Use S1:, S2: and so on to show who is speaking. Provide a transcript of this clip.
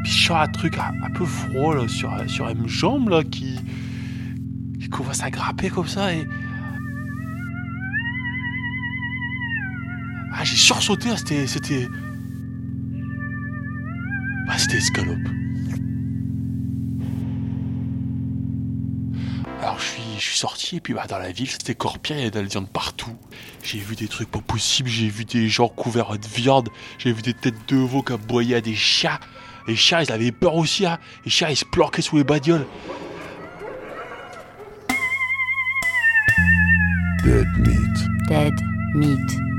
S1: Et puis je un truc un, un peu froid là, sur, sur une jambe là qui, qui commence à grapper comme ça et. Ah, j'ai sursauté, c'était. C'était. Bah, c'était escalope. Alors je suis, je suis sorti et puis bah, dans la ville c'était corpien, il y avait de la viande partout. J'ai vu des trucs pas possibles, j'ai vu des gens couverts de viande, j'ai vu des têtes de veau qui aboyaient à des chats. Les chats ils avaient peur aussi, hein. les chats ils se planquaient sous les bagnoles.
S2: Dead meat.
S3: Dead Meat.